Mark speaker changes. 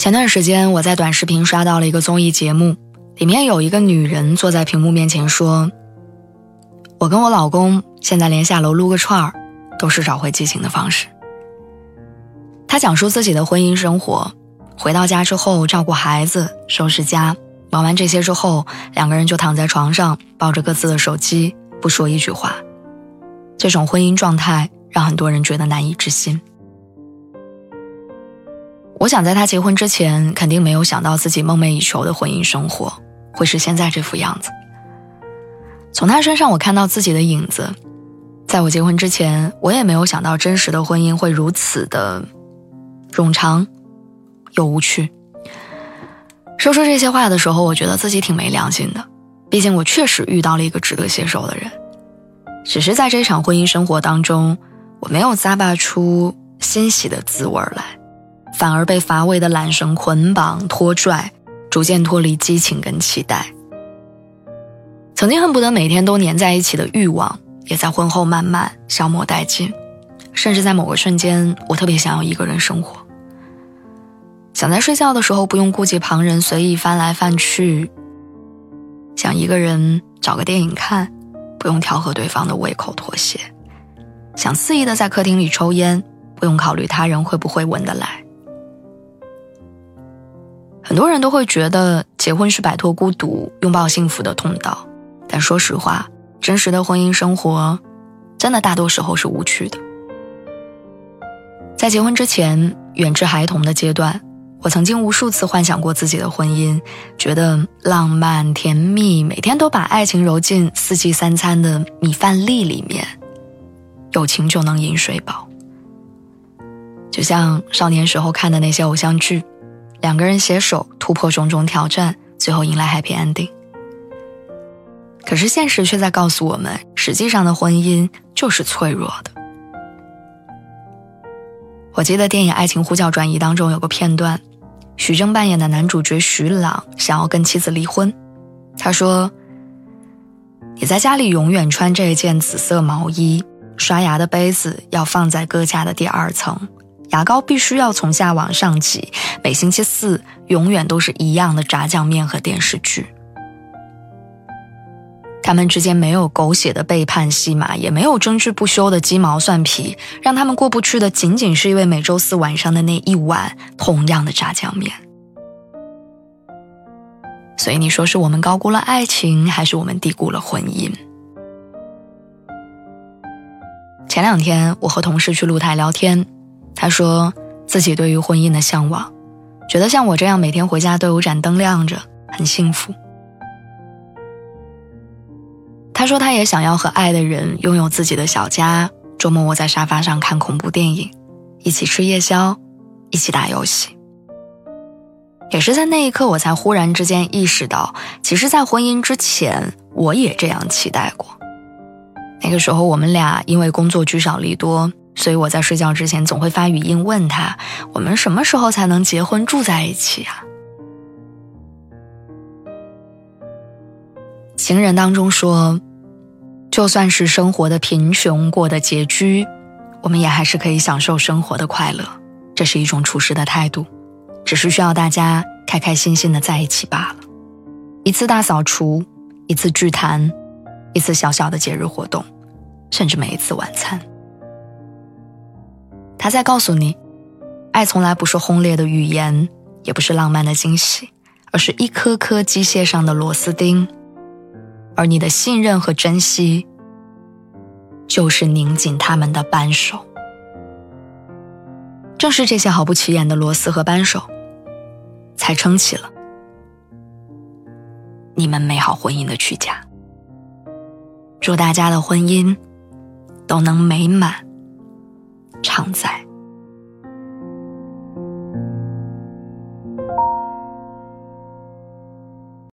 Speaker 1: 前段时间，我在短视频刷到了一个综艺节目，里面有一个女人坐在屏幕面前说：“我跟我老公现在连下楼撸个串儿，都是找回激情的方式。”她讲述自己的婚姻生活，回到家之后照顾孩子、收拾家，忙完这些之后，两个人就躺在床上抱着各自的手机，不说一句话。这种婚姻状态让很多人觉得难以置信。我想在他结婚之前，肯定没有想到自己梦寐以求的婚姻生活会是现在这副样子。从他身上，我看到自己的影子。在我结婚之前，我也没有想到真实的婚姻会如此的冗长又无趣。说出这些话的时候，我觉得自己挺没良心的。毕竟我确实遇到了一个值得携手的人，只是在这场婚姻生活当中，我没有咂巴出欣喜的滋味来。反而被乏味的懒绳捆绑拖拽，逐渐脱离激情跟期待。曾经恨不得每天都黏在一起的欲望，也在婚后慢慢消磨殆尽。甚至在某个瞬间，我特别想要一个人生活，想在睡觉的时候不用顾及旁人，随意翻来翻去；想一个人找个电影看，不用调和对方的胃口妥协；想肆意的在客厅里抽烟，不用考虑他人会不会闻得来。很多人都会觉得结婚是摆脱孤独、拥抱幸福的通道，但说实话，真实的婚姻生活，真的大多时候是无趣的。在结婚之前，远至孩童的阶段，我曾经无数次幻想过自己的婚姻，觉得浪漫甜蜜，每天都把爱情揉进四季三餐的米饭粒里面，有情就能饮水饱。就像少年时候看的那些偶像剧。两个人携手突破种种挑战，最后迎来 happy ending。可是现实却在告诉我们，实际上的婚姻就是脆弱的。我记得电影《爱情呼叫转移》当中有个片段，徐峥扮演的男主角徐朗想要跟妻子离婚，他说：“你在家里永远穿这件紫色毛衣，刷牙的杯子要放在搁架的第二层。”牙膏必须要从下往上挤，每星期四永远都是一样的炸酱面和电视剧。他们之间没有狗血的背叛戏码，也没有争执不休的鸡毛蒜皮，让他们过不去的仅仅是因为每周四晚上的那一碗同样的炸酱面。所以你说是我们高估了爱情，还是我们低估了婚姻？前两天我和同事去露台聊天。他说自己对于婚姻的向往，觉得像我这样每天回家都有盏灯亮着，很幸福。他说他也想要和爱的人拥有自己的小家，周末窝在沙发上看恐怖电影，一起吃夜宵，一起打游戏。也是在那一刻，我才忽然之间意识到，其实，在婚姻之前，我也这样期待过。那个时候，我们俩因为工作聚少离多。所以我在睡觉之前总会发语音问他：“我们什么时候才能结婚住在一起啊？”情人当中说：“就算是生活的贫穷，过得拮据，我们也还是可以享受生活的快乐。这是一种处事的态度，只是需要大家开开心心的在一起罢了。一次大扫除，一次聚谈，一次小小的节日活动，甚至每一次晚餐。”他在告诉你，爱从来不是轰烈的语言，也不是浪漫的惊喜，而是一颗颗机械上的螺丝钉，而你的信任和珍惜，就是拧紧他们的扳手。正是这些毫不起眼的螺丝和扳手，才撑起了你们美好婚姻的躯架。祝大家的婚姻都能美满常在。